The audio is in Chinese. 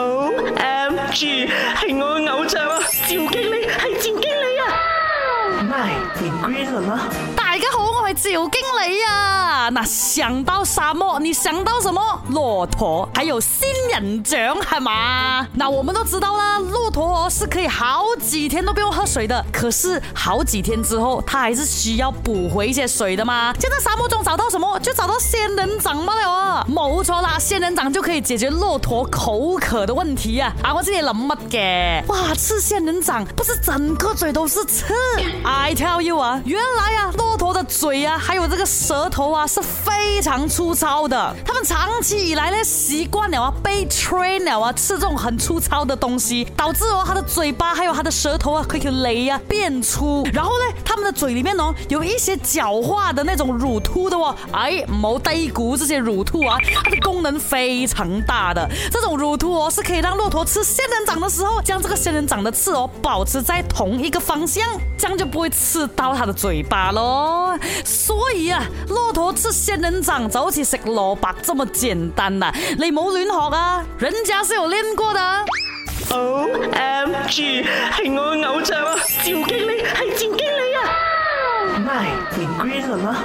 O M G，系我嘅偶像啊！赵经理系赵经理啊！My Green 啦！大家好，我系赵经理啊！嗱，想到沙漠，你想到什么？骆驼，还有仙人掌，系嘛？嗱，我们都知道啦，骆驼是可以好几天都不用喝水的，可是好几天之后，它还是需要补回一些水的嘛？就在沙漠中找到什么？就找到仙人掌嘛？哦！没错啦，仙人掌就可以解决骆驼口渴的问题啊！啊，我这里怎乜嘅？哇，吃仙人掌不是整个嘴都是刺？i tell you 啊，原来啊，骆驼的嘴啊，还有这个舌头啊，是非常粗糙的。它们长期以来呢，习惯了啊，被吹啊，吃这种很粗糙的东西，导致哦，它的嘴巴还有它的舌头啊，可以雷啊变粗，然后呢？他们的嘴里面哦，有一些狡猾的那种乳突的哦，哎，毛带谷这些乳突啊，它的功能非常大的。这种乳突哦，是可以让骆驼吃仙人掌的时候，将这个仙人掌的刺哦，保持在同一个方向，这样就不会刺到它的嘴巴喽。所以啊，骆驼吃仙人掌，就好似食萝卜这么简单呐！你冇乱学啊，人家是有练过的。O M G，系我偶像啊！你乖了吗？